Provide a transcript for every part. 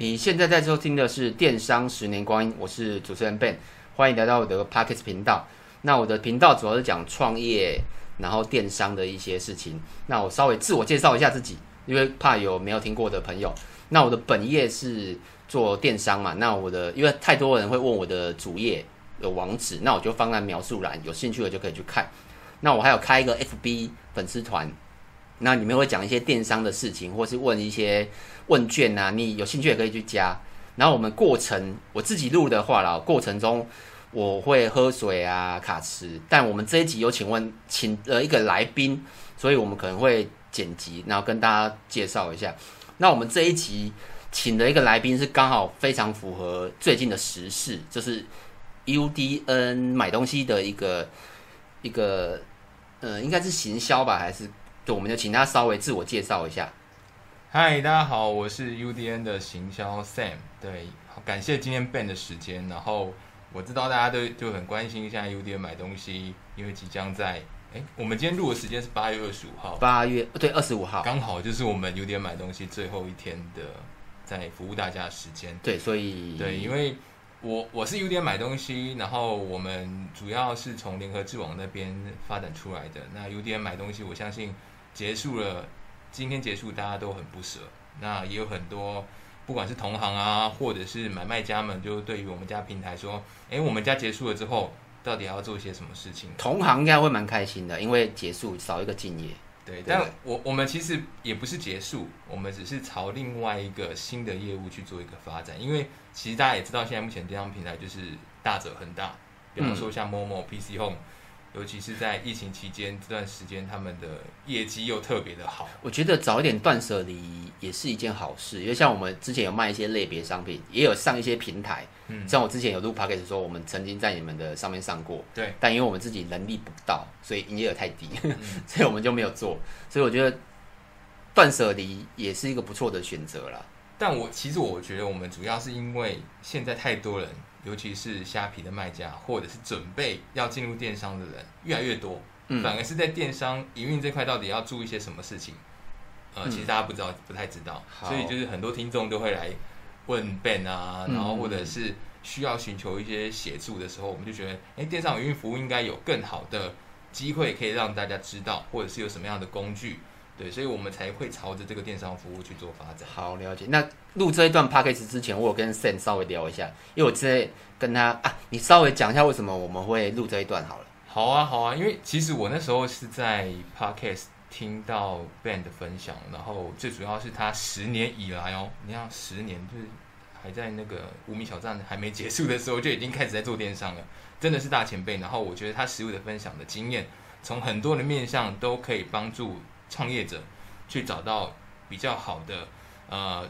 你现在在收听的是《电商十年光阴》，我是主持人 Ben，欢迎来到我的 Podcast 频道。那我的频道主要是讲创业，然后电商的一些事情。那我稍微自我介绍一下自己，因为怕有没有听过的朋友。那我的本业是做电商嘛，那我的因为太多人会问我的主页有网址，那我就放在描述栏，有兴趣的就可以去看。那我还有开一个 FB 粉丝团。那里面会讲一些电商的事情，或是问一些问卷啊，你有兴趣也可以去加。然后我们过程我自己录的话啦，过程中我会喝水啊、卡词。但我们这一集有请问请了一个来宾，所以我们可能会剪辑，然后跟大家介绍一下。那我们这一集请的一个来宾是刚好非常符合最近的时事，就是 UDN 买东西的一个一个呃，应该是行销吧，还是？对，我们就请他稍微自我介绍一下。嗨，大家好，我是 UDN 的行销 Sam。对，好，感谢今天 Ben 的时间。然后我知道大家都就很关心现在 UDN 买东西，因为即将在哎，我们今天录的时间是八月二十五号，八月对二十五号，刚好就是我们 UDN 买东西最后一天的在服务大家的时间。对，所以对，因为。我我是 UDN 买东西，然后我们主要是从联合智网那边发展出来的。那 UDN 买东西，我相信结束了，今天结束大家都很不舍。那也有很多不管是同行啊，或者是买卖家们，就对于我们家平台说，哎，我们家结束了之后，到底要做一些什么事情？同行应该会蛮开心的，因为结束少一个敬业。对，但我我们其实也不是结束，我们只是朝另外一个新的业务去做一个发展。因为其实大家也知道，现在目前电商平台就是大者恒大，比方说像 Momo、PC Home。尤其是在疫情期间这段时间，他们的业绩又特别的好。我觉得早一点断舍离也是一件好事，因为像我们之前有卖一些类别商品，也有上一些平台。嗯，像我之前有录 podcast 说，我们曾经在你们的上面上过。对。但因为我们自己能力不到，所以营业额太低，嗯、所以我们就没有做。所以我觉得断舍离也是一个不错的选择啦。但我其实我觉得，我们主要是因为现在太多人。尤其是虾皮的卖家，或者是准备要进入电商的人越来越多，嗯、反而是在电商营运这块到底要注意些什么事情？呃，嗯、其实大家不知道，不太知道，所以就是很多听众都会来问 Ben 啊，然后或者是需要寻求一些协助的时候，嗯、我们就觉得，哎，电商营运服务应该有更好的机会可以让大家知道，或者是有什么样的工具。对，所以我们才会朝着这个电商服务去做发展。好，了解。那录这一段 podcast 之前，我有跟 Sam 稍微聊一下，因为我之前跟他啊，你稍微讲一下为什么我们会录这一段好了。好啊，好啊，因为其实我那时候是在 podcast 听到 Ben 的分享，然后最主要是他十年以来哦，你看十年就是还在那个无名小站还没结束的时候就已经开始在做电商了，真的是大前辈。然后我觉得他实物的分享的经验，从很多的面向都可以帮助。创业者去找到比较好的呃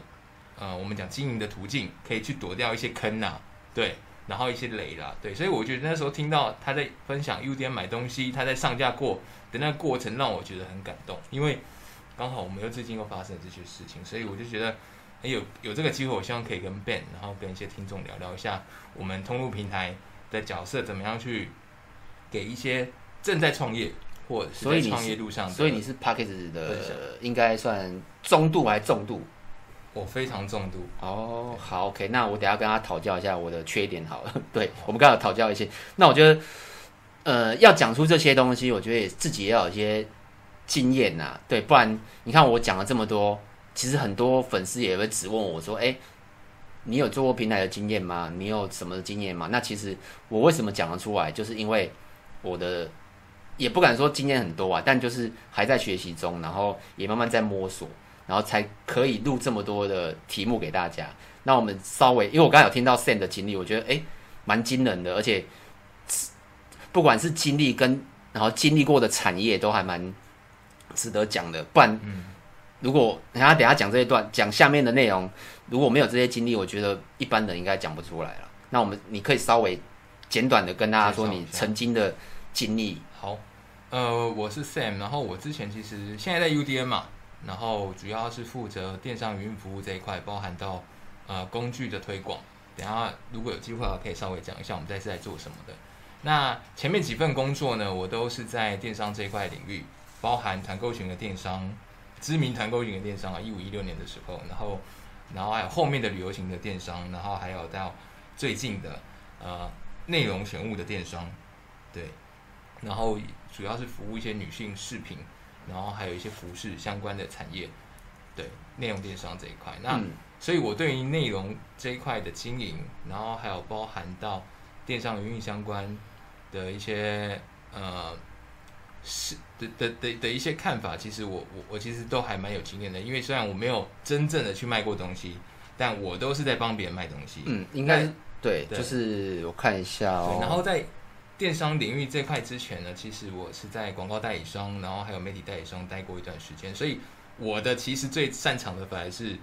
呃，我们讲经营的途径，可以去躲掉一些坑呐、对，然后一些雷啦，对，所以我觉得那时候听到他在分享 UDN 买东西，他在上架过的那个过程，让我觉得很感动，因为刚好我们又最近又发生了这些事情，所以我就觉得，哎，有有这个机会，我希望可以跟 Ben，然后跟一些听众聊聊一下我们通路平台的角色，怎么样去给一些正在创业。所以创业路上，所以你是 p a c k a g e 的，应该算中度还是重度？我非常重度。哦，好，OK，那我等下跟他讨教一下我的缺点好了。对，我们刚好讨教一些。那我觉得，呃，要讲出这些东西，我觉得也自己也要有一些经验呐。对，不然你看我讲了这么多，其实很多粉丝也会质问我说：“哎，你有做过平台的经验吗？你有什么经验吗？”那其实我为什么讲得出来，就是因为我的。也不敢说经验很多啊，但就是还在学习中，然后也慢慢在摸索，然后才可以录这么多的题目给大家。那我们稍微，因为我刚才有听到 Sam 的经历，我觉得诶蛮惊人的，而且不管是经历跟然后经历过的产业都还蛮值得讲的。不然，如果等下等下讲这一段讲下面的内容，如果没有这些经历，我觉得一般人应该讲不出来了。那我们你可以稍微简短的跟大家说你曾经的经历。好。呃，我是 Sam，然后我之前其实现在在 UDN 嘛，然后主要是负责电商云服务这一块，包含到呃工具的推广。等下如果有机会的话，可以稍微讲一下我们这次在做什么的。那前面几份工作呢，我都是在电商这一块领域，包含团购型的电商，知名团购型的电商啊，一五一六年的时候，然后然后还有后面的旅游型的电商，然后还有到最近的呃内容选物的电商，对，然后主要是服务一些女性饰品，然后还有一些服饰相关的产业，对，内容电商这一块。那、嗯、所以我对于内容这一块的经营，然后还有包含到电商营运相关的一些呃。是的的的的一些看法，其实我我我其实都还蛮有经验的，因为虽然我没有真正的去卖过东西，但我都是在帮别人卖东西。嗯，应该对，对，就是我看一下哦。然后在电商领域这块之前呢，其实我是在广告代理商，然后还有媒体代理商待过一段时间，所以我的其实最擅长的反而是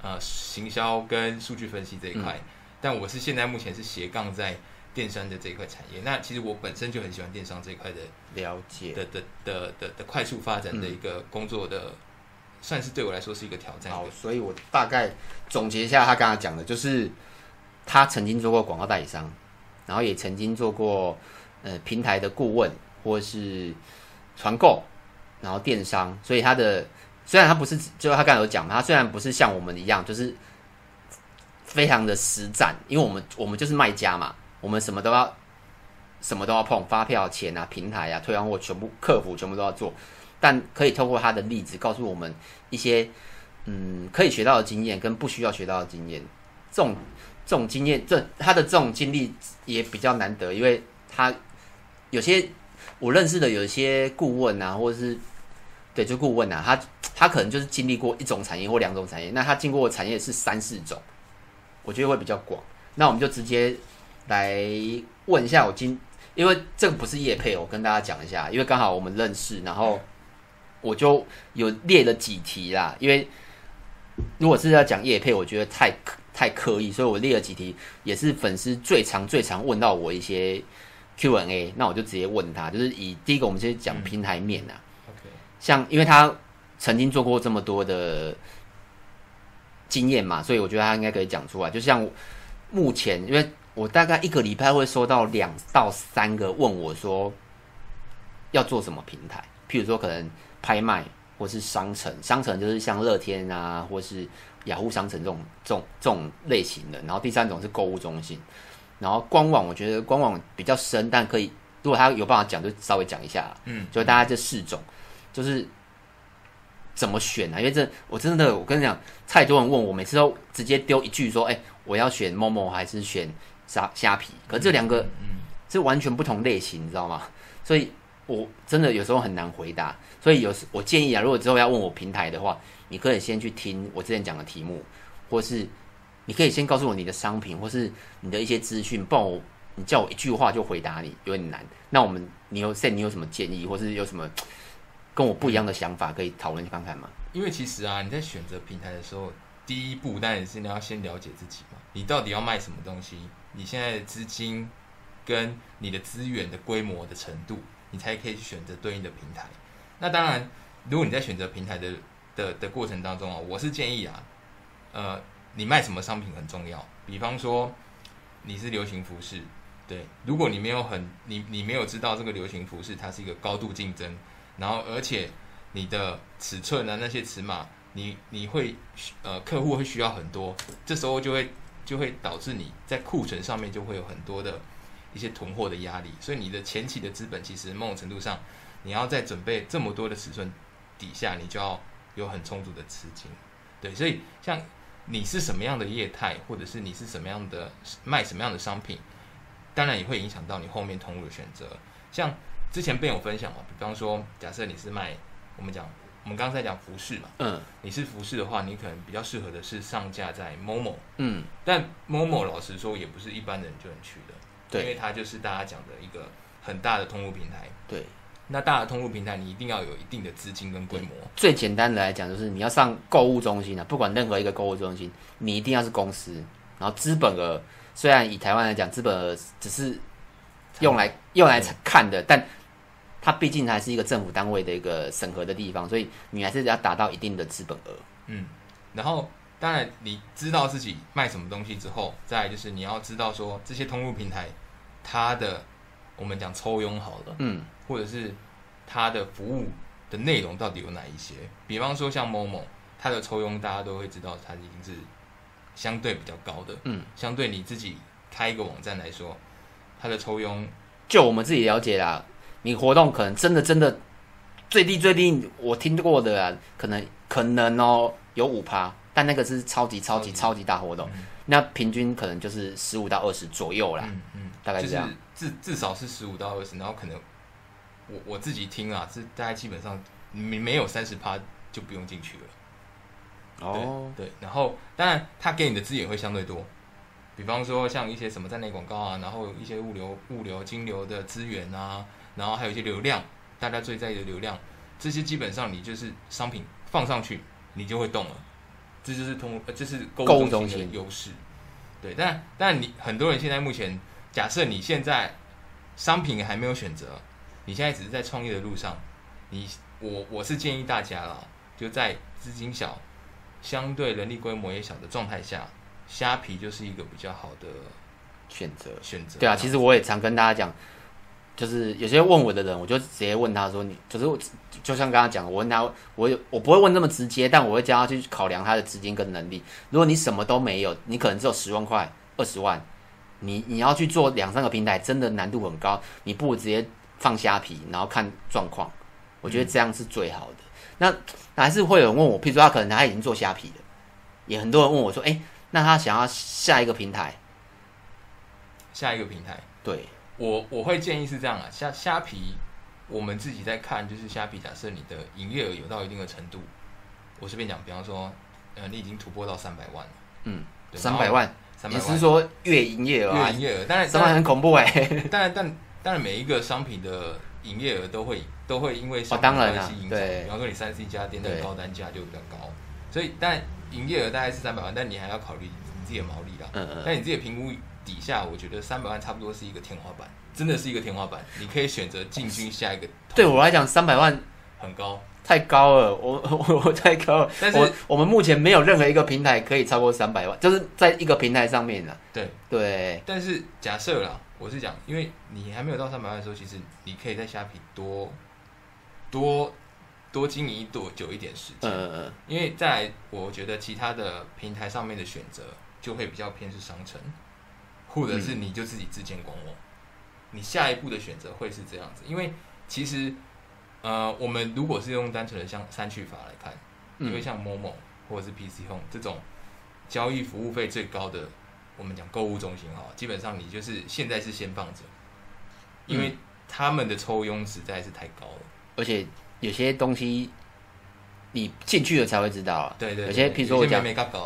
呃行销跟数据分析这一块，嗯，但我是现在目前是斜杠在。电商的这一块产业，那其实我本身就很喜欢电商这一块的了解的的的的的快速发展的一个工作的，嗯、算是对我来说是一个挑战。好，所以我大概总结一下他刚才讲的，就是他曾经做过广告代理商，然后也曾经做过呃平台的顾问或是团购，然后电商。所以他的虽然他不是，就他刚才有讲嘛，他虽然不是像我们一样，就是非常的实战，因为我们我们就是卖家嘛。我们什么都要，什么都要碰，发票、钱啊、平台啊、退换货，全部客服全部都要做。但可以透过他的例子，告诉我们一些嗯可以学到的经验，跟不需要学到的经验。这种这种经验，这他的这种经历也比较难得，因为他有些我认识的有些顾问啊，或者是对，就顾问啊，他他可能就是经历过一种产业或两种产业，那他经过的产业是三四种，我觉得会比较广。那我们就直接。来问一下我今，因为这个不是业配，我跟大家讲一下，因为刚好我们认识，然后我就有列了几题啦。因为如果是要讲业配，我觉得太太刻意，所以我列了几题，也是粉丝最常最常问到我一些 Q&A，那我就直接问他，就是以第一个我们先讲平台面、啊嗯 okay，像因为他曾经做过这么多的经验嘛，所以我觉得他应该可以讲出来。就像目前因为。我大概一个礼拜会收到两到三个问我说要做什么平台，譬如说可能拍卖或是商城，商城就是像乐天啊，或是雅虎商城这种这种这种类型的。然后第三种是购物中心，然后官网我觉得官网比较深，但可以如果他有办法讲，就稍微讲一下。嗯，就大家这四种，就是怎么选啊？因为这我真的我跟你讲，太多人问我，每次都直接丢一句说：“哎、欸，我要选 Momo 还是选？”虾虾皮，可是这两个是完全不同类型，你知道吗？所以我真的有时候很难回答。所以有时我建议啊，如果之后要问我平台的话，你可以先去听我之前讲的题目，或是你可以先告诉我你的商品，或是你的一些资讯，不然我你叫我一句话就回答你有点难。那我们你有现你有什么建议，或是有什么跟我不一样的想法，可以讨论看看吗？因为其实啊，你在选择平台的时候，第一步当然是你要先了解自己嘛，你到底要卖什么东西。你现在的资金跟你的资源的规模的程度，你才可以去选择对应的平台。那当然，如果你在选择平台的的的过程当中啊，我是建议啊，呃，你卖什么商品很重要。比方说，你是流行服饰，对，如果你没有很你你没有知道这个流行服饰它是一个高度竞争，然后而且你的尺寸啊那些尺码，你你会呃客户会需要很多，这时候就会。就会导致你在库存上面就会有很多的一些囤货的压力，所以你的前期的资本其实某种程度上，你要在准备这么多的尺寸底下，你就要有很充足的资金。对，所以像你是什么样的业态，或者是你是什么样的卖什么样的商品，当然也会影响到你后面通路的选择。像之前 Ben 有分享嘛，比方说假设你是卖我们讲。我们刚才讲服饰嘛，嗯，你是服饰的话，你可能比较适合的是上架在 Momo，嗯，但 Momo 老实说也不是一般人就能去的，对，因为它就是大家讲的一个很大的通路平台，对，那大的通路平台你一定要有一定的资金跟规模。最简单的来讲，就是你要上购物中心啊，不管任何一个购物中心，你一定要是公司，然后资本额虽然以台湾来讲，资本额只是用来用来看的，但它毕竟还是一个政府单位的一个审核的地方，所以你还是要达到一定的资本额。嗯，然后当然你知道自己卖什么东西之后，再来就是你要知道说这些通路平台它的我们讲抽佣好了，嗯，或者是它的服务的内容到底有哪一些？比方说像 Momo，它的抽佣大家都会知道，它已经是相对比较高的。嗯，相对你自己开一个网站来说，它的抽佣，就我们自己了解啦，你活动可能真的真的最低最低，我听过的啊，可能可能哦有五趴，但那个是超级超级超级大活动，嗯、那平均可能就是十五到二十左右啦。嗯嗯，大概是这样，至至少是十五到二十，然后可能我我自己听啊，是大家基本上没没有三十趴就不用进去了。哦，对，然后当然他给你的资源会相对多，比方说像一些什么站内广告啊，然后一些物流、物流、金流的资源啊，然后还有一些流量，大家最在意的流量，这些基本上你就是商品放上去，你就会动了，这就是通，这是购物中心的优势。对，但但你很多人现在目前，假设你现在商品还没有选择，你现在只是在创业的路上，你我我是建议大家啦，就在资金小。相对人力规模也小的状态下，虾皮就是一个比较好的选择。选择对啊，其实我也常跟大家讲，就是有些问我的人，我就直接问他说：“你就是我，就像刚刚讲，我问他，我有我不会问那么直接，但我会叫他去考量他的资金跟能力。如果你什么都没有，你可能只有十万块、二十万，你你要去做两三个平台，真的难度很高。你不如直接放虾皮，然后看状况。我觉得这样是最好的。嗯”那还是会有人问我，譬如说他可能他已经做虾皮了，也很多人问我说，哎，那他想要下一个平台，下一个平台，对我我会建议是这样啊，虾虾皮，我们自己在看，就是虾皮，假设你的营业额有到一定的程度，我随便讲，比方说，呃，你已经突破到三百万了，嗯，三百万，三百万，你是说月营业额啊？月营业额，当然三百万很恐怖哎，当然但当然每一个商品的营业额都会。都会因为商品关系影响，比方说你三 C 家电的高单价就比较高，所以但营业额大概是三百万，但你还要考虑你自己的毛利啦。嗯嗯。但你自己的评估底下，我觉得三百万差不多是一个天花板，真的是一个天花板。你可以选择进军下一个。对我来讲，三百万很高，太高了，我我我太高了。但是我，我们目前没有任何一个平台可以超过三百万，就是在一个平台上面的。对对。但是假设啦，我是讲，因为你还没有到三百万的时候，其实你可以在虾皮多。多多经营多久一点时间，嗯嗯，因为在我觉得其他的平台上面的选择就会比较偏是商城，或者是你就自己自建官网，你下一步的选择会是这样子。因为其实呃，我们如果是用单纯的像删去法来看，因为像 Momo 或者是 PC Home 这种交易服务费最高的，我们讲购物中心哈，基本上你就是现在是先放着，因为他们的抽佣实在是太高了。而且有些东西你进去了才会知道啊。对对，对。有些，譬如说我讲，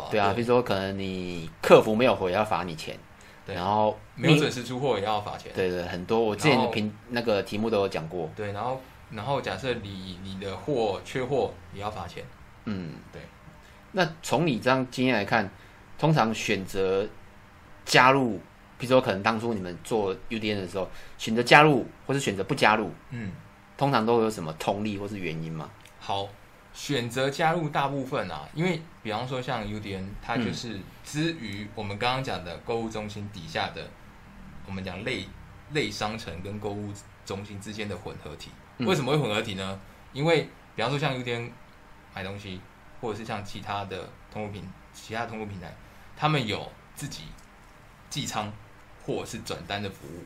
对啊，譬如说可能你客服没有回要罚你钱，对。然后没有准时出货也要罚钱。对对，很多我之前的评那个题目都有讲过。对，然后然后假设你你的货缺货也要罚钱。嗯，对。那从你这样经验来看，通常选择加入，比如说可能当初你们做 UDN 的时候，选择加入或是选择不加入，嗯。通常都有什么通例或是原因吗？好，选择加入大部分啊，因为比方说像 UDN，它就是之于我们刚刚讲的购物中心底下的，我们讲类类商城跟购物中心之间的混合体。为什么会混合体呢？因为比方说像 UDN 买东西，或者是像其他的通路平其他通路平台，他们有自己寄仓或者是转单的服务。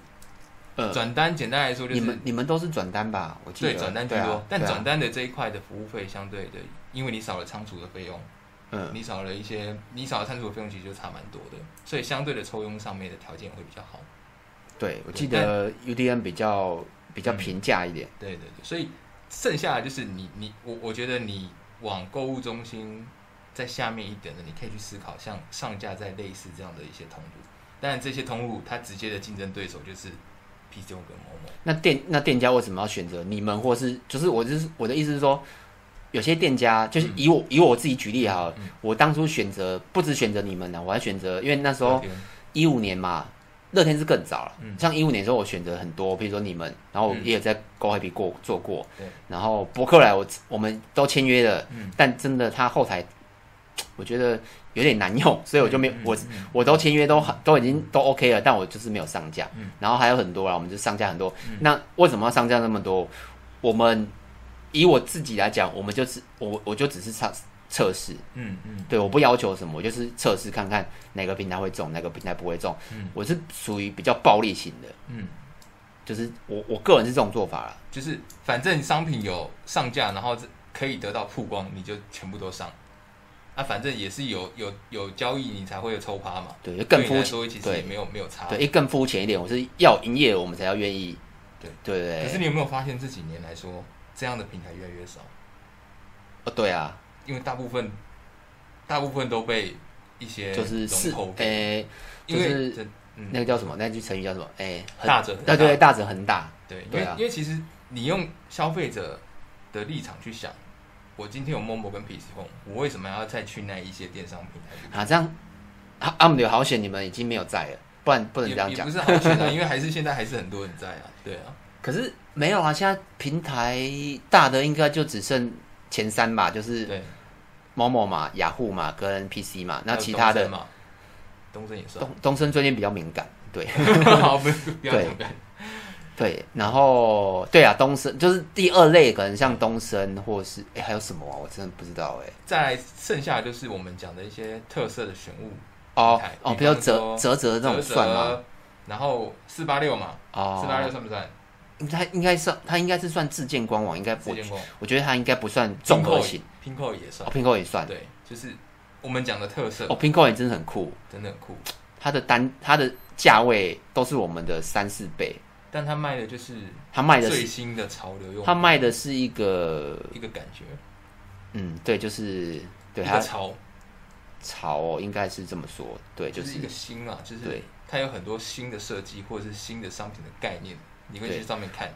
呃转单简单来说就是你们你们都是转单吧？我记得对转单居多，啊、但转单的这一块的服务费相对的，因为你少了仓储的费用，嗯，你少了一些，你少了仓储的费用其实就差蛮多的，所以相对的抽佣上面的条件会比较好。对，我记得 UDN 比较比较平价一点，嗯。对对对，所以剩下的就是你你我我觉得你往购物中心在下面一点的，你可以去思考像上架在类似这样的一些通路，当然这些通路它直接的竞争对手就是。PC 跟 Momo，那店那店家为什么要选择你们，或是就是我就是我的意思是说，有些店家就是以我、嗯、以我自己举例哈，嗯、我当初选择不止选择你们呢，我还选择，因为那时候一五年嘛，乐天是更早了，嗯、像一五年的时候我选择很多，比如说你们，然后我也有在 GoHappy 过做过，然后博客来我我们都签约了，嗯、但真的他后台。我觉得有点难用，所以我就没有我我都签约都都已经都 OK 了，但我就是没有上架。然后还有很多啦，我们就上架很多。那为什么要上架那么多？我们以我自己来讲，我们就是我我就只是差测试。嗯嗯，对，我不要求什么，我就是测试看看哪个平台会中，哪个平台不会中。嗯，我是属于比较暴力型的。嗯，就是我我个人是这种做法了，就是反正商品有上架，然后可以得到曝光，你就全部都上。啊，反正也是有有有交易，你才会有抽趴嘛。对，就更肤浅。其实也没有没有差。对，更肤浅一点，我是要营业，我们才要愿意。对对对。可是你有没有发现这几年来说，这样的平台越来越少？哦，对啊，因为大部分大部分都被一些就是是诶，欸、因为、嗯、那个叫什么？那句成语叫什么？诶、欸，大者对对，大者恒大。对，因为因为其实你用消费者的立场去想。我今天有 Momo 跟 PC Home，我为什么要再去那一些电商平台？啊，这样啊，阿姆的好险，你们已经没有在了，不然不能这样讲。不是好险啊，因为还是现在还是很多人在啊，对啊。可是没有啊，现在平台大的应该就只剩前三吧，就是对 Momo 嘛、雅虎嘛跟 PC 嘛，那其他的嘛，东森也算。东东森最近比较敏感，对。好，不不要敏感。对，然后对啊，东森就是第二类，可能像东森，或是哎，还有什么啊？我真的不知道哎。再剩下就是我们讲的一些特色的选物哦哦，比较折折折这种算吗？然后四八六嘛，哦，四八六算不算？它应该算，它应该是算自建官网，应该不。我觉得它应该不算综合型。Pinkoi 也算，Pinkoi 也算。对，就是我们讲的特色。哦，Pinkoi 也真的很酷，真的很酷。它的单，它的价位都是我们的三四倍。但它卖的就是它卖的最新的潮流用，它卖的是一个一个感觉，嗯，对，就是对它潮潮哦，应该是这么说，对，就是一个新啊，就是对，它有很多新的设计或者是新的商品的概念，你会去上面看。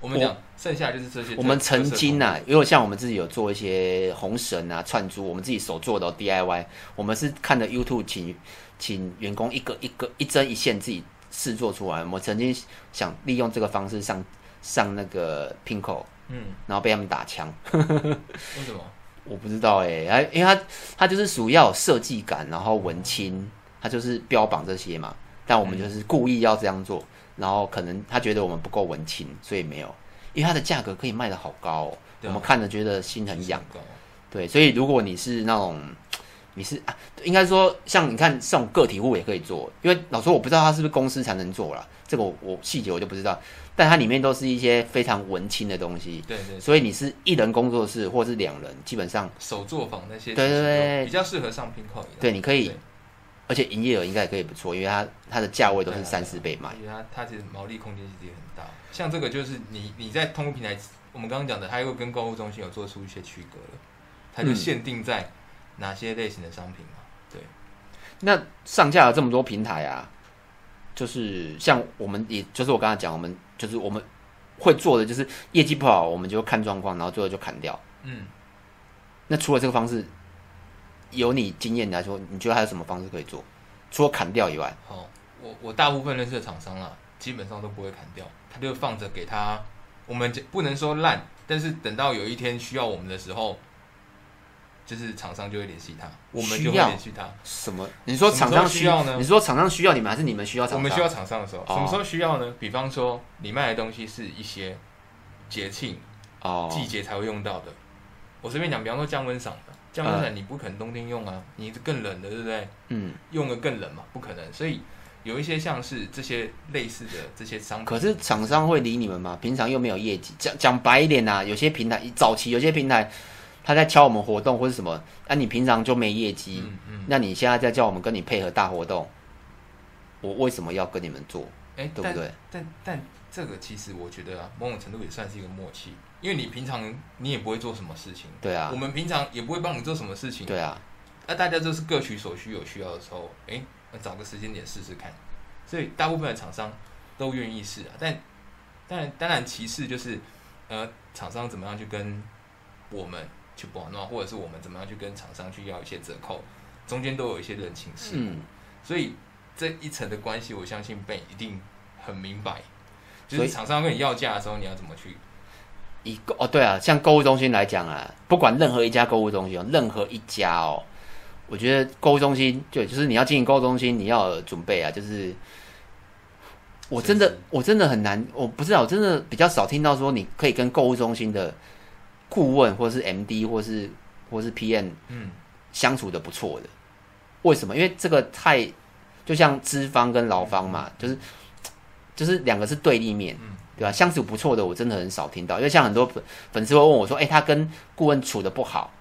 我们讲剩下就是这些，我们曾经啊，因为像我们自己有做一些红绳啊、串珠，我们自己手做的 DIY，我们是看着 YouTube 请请员工一个一个一针一线自己。试做出来，我曾经想利用这个方式上上那个 Pinkoi，嗯，然后被他们打枪。为什么？我不知道哎，哎，因为它它就是属于要有设计感，然后文青，它就是标榜这些嘛。但我们就是故意要这样做，然后可能他觉得我们不够文青，所以没有。因为它的价格可以卖的好高哦，我们看着觉得心很痒。对，所以如果你是那种。你是啊，应该说像你看这种个体户也可以做，因为老实说我不知道他是不是公司才能做啦，这个我我细节我就不知道，但它里面都是一些非常文青的东西，对，对对，所以你是一人工作室或是两人，基本上手作坊那些，对对对，比较适合上 Pinkoi，对，你可以，而且营业额应该也可以不错，因为它它的价位都是三四倍嘛，因为它它其实毛利空间其实也很大，像这个就是你你在通过平台，我们刚刚讲的，它又跟购物中心有做出一些区隔了，它就限定在哪些类型的商品嘛。对，那上架了这么多平台啊，就是像我们，也就是我刚才讲，我们就是我们会做的，就是业绩不好，我们就看状况，然后最后就砍掉。嗯，那除了这个方式，有你经验来说，你觉得还有什么方式可以做？除了砍掉以外，哦，我我大部分认识的厂商啊，基本上都不会砍掉，他就放着给他。我们不能说烂，但是等到有一天需要我们的时候。就是厂商就会联系他，我们就会联系他。什么？你说厂商需要呢？你说厂商需要你们，还是你们需要厂商？我们需要厂商的时候，什么时候需要呢？比方说，你卖的东西是一些节庆、哦季节才会用到的。我随便讲，比方说降温伞，降温伞你不可能冬天用啊，你是更冷的，对不对？嗯，用的更冷嘛，不可能。所以有一些像是这些类似的这些商品，可是厂商会理你们吗？平常又没有业绩，讲讲白一点呐，有些平台早期有些平台。他在敲我们活动或是什么？那、啊、你平常就没业绩，嗯嗯、那你现在在叫我们跟你配合大活动，我为什么要跟你们做？哎、欸，对不对？但但，但这个其实我觉得啊，某种程度也算是一个默契，因为你平常你也不会做什么事情，对啊，我们平常也不会帮你做什么事情，对啊，那大家就是各取所需，有需要的时候，哎、欸，那找个时间点试试看，所以大部分的厂商都愿意试啊。但当然，当然其次就是呃，厂商怎么样去跟我们。去玩弄，或者是我们怎么样去跟厂商去要一些折扣，中间都有一些人情世故，嗯、所以这一层的关系，我相信 Ben 一定很明白。就是厂商跟你要价的时候，你要怎么去？以哦，对啊，像购物中心来讲啊，不管任何一家购物中心，任何一家哦，我觉得购物中心对就是你要经营购物中心，你要有准备啊，就是我真的我真的很难，我不知道，我真的比较少听到说你可以跟购物中心的。顾问或是 MD 或是或是 PM，嗯，相处的不错的。为什么？因为这个太就像资方跟劳方嘛，就是就是两个是对立面，对吧？相处不错的，我真的很少听到。因为像很多粉粉丝会问我说：“哎，他跟顾问处的不好。”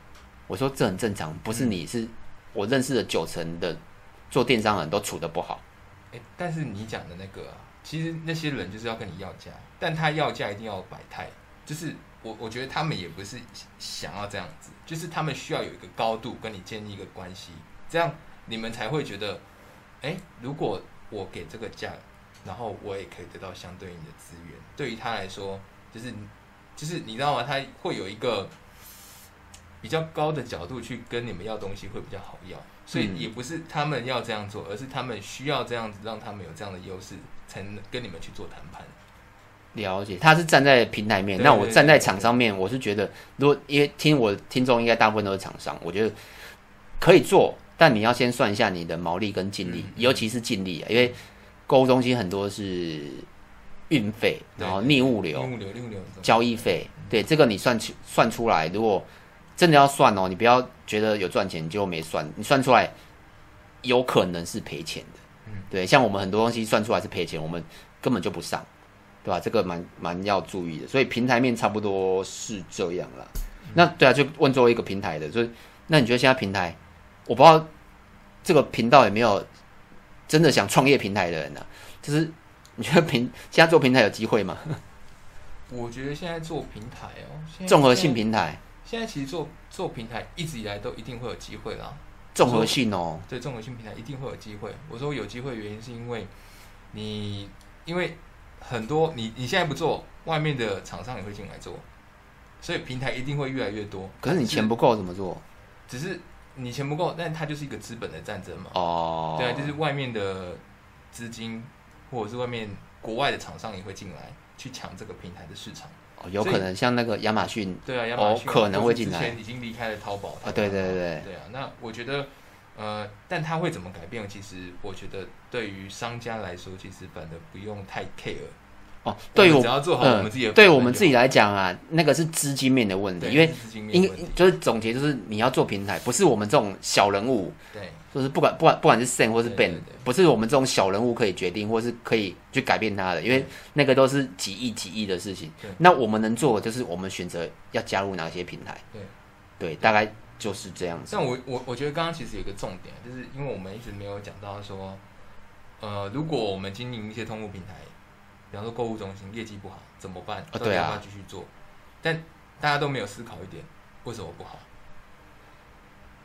我说：“这很正常，不是你是我认识的九成的做电商的人都处的不好。”哎，但是你讲的那个啊，其实那些人就是要跟你要价，但他要价一定要摆态，就是我我觉得他们也不是想要这样子，就是他们需要有一个高度跟你建立一个关系，这样。你们才会觉得，哎，如果我给这个价，然后我也可以得到相对应的资源，对于他来说，就是就是你知道吗？他会有一个比较高的角度去跟你们要东西，会比较好要。所以也不是他们要这样做，而是他们需要这样子，让他们有这样的优势，才能跟你们去做谈判。了解，他是站在平台面，那我站在厂商面，我是觉得，如果因为听我听众应该大部分都是厂商，我觉得可以做。但你要先算一下你的毛利跟净利，尤其是净利啊，因为购物中心很多是运费，然后逆物流、交易费，对这个你算出算出来，如果真的要算哦，你不要觉得有赚钱你就没算，你算出来有可能是赔钱的。嗯，对，像我们很多东西算出来是赔钱，我们根本就不上，对吧？这个蛮蛮要注意的。所以平台面差不多是这样了。嗯、那对啊，就问作为一个平台的，所以那你觉得现在平台？我不知道这个频道有没有真的想创业平台的人呢、啊？就是 你觉得平现在做平台有机会吗？我觉得现在做平台哦，综合性平台，现在其实做做平台一直以来都一定会有机会啦。综合性哦，对，综合性平台一定会有机会。我说有机会的原因是因为你，因为很多你你现在不做，外面的厂商也会进来做，所以平台一定会越来越多。可是你钱不够怎么做？只是。你钱不够，但它就是一个资本的战争嘛。哦。对啊，就是外面的资金，或者是外面国外的厂商也会进来去抢这个平台的市场。哦，有可能像那个亚马逊。对啊，亚马逊可能会进来。之前已经离开了淘宝。啊，对对对对。对啊，那我觉得，呃，但它会怎么改变？其实我觉得对于商家来说，其实反而不用太 care。哦，对于我，只要做好我们自己的，对我们自己来讲啊，那个是资金面的问题，因为因就是总结就是你要做平台，不是我们这种小人物，对，就是不管不管不管是 Sam 或是 Ben，不是我们这种小人物可以决定或是可以去改变它的，因为那个都是几亿几亿的事情。那我们能做的就是我们选择要加入哪些平台，对，对，大概就是这样子。但我我我觉得刚刚其实有一个重点，就是因为我们一直没有讲到说，呃，如果我们经营一些通路平台。比方说购物中心业绩不好怎么办？要不要继续做？但大家都没有思考一点，为什么不好？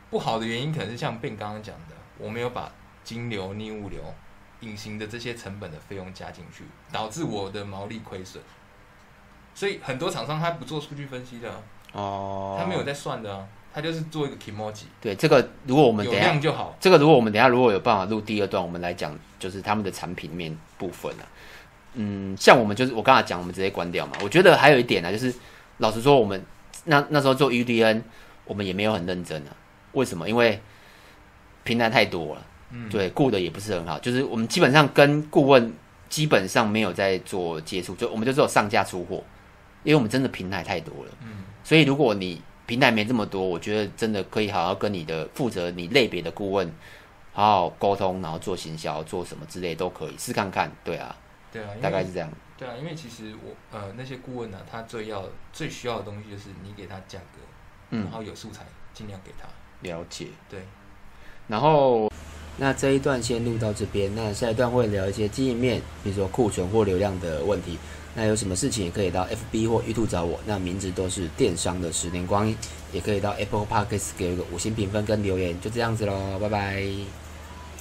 不好的原因可能是像 Ben 刚刚讲的，我没有把金流、逆物流、隐形的这些成本的费用加进去，导致我的毛利亏损。所以很多厂商他不做数据分析的哦，他没有在算的啊，他就是做一个 kimochi。对，这个如果我们等下有量就好。这个如果我们等下如果有办法录第二段，我们来讲就是他们的产品面部分啊。嗯，像我们就是我刚才讲，我们直接关掉嘛。我觉得还有一点呢、啊，就是老实说，我们那那时候做 UDN，我们也没有很认真啊。为什么？因为平台太多了，嗯，对，顾的也不是很好。就是我们基本上跟顾问基本上没有在做接触，就我们就只有上架出货，因为我们真的平台太多了，嗯。所以如果你平台没这么多，我觉得真的可以好好跟你的负责你类别的顾问好好沟通，然后做行销，做什么之类都可以试看看，对啊。对啊，大概是这样。对啊，因为其实我呃那些顾问呢、啊，他最要最需要的东西就是你给他价格，嗯，然后有素材尽量给他。了解。对。然后那这一段先录到这边，那下一段会聊一些经营面，比如说库存或流量的问题。那有什么事情也可以到 FB 或 YouTube 找我，那名字都是电商的十年光阴，也可以到 Apple Podcast 给我个五星评分跟留言，就这样子喽，拜拜。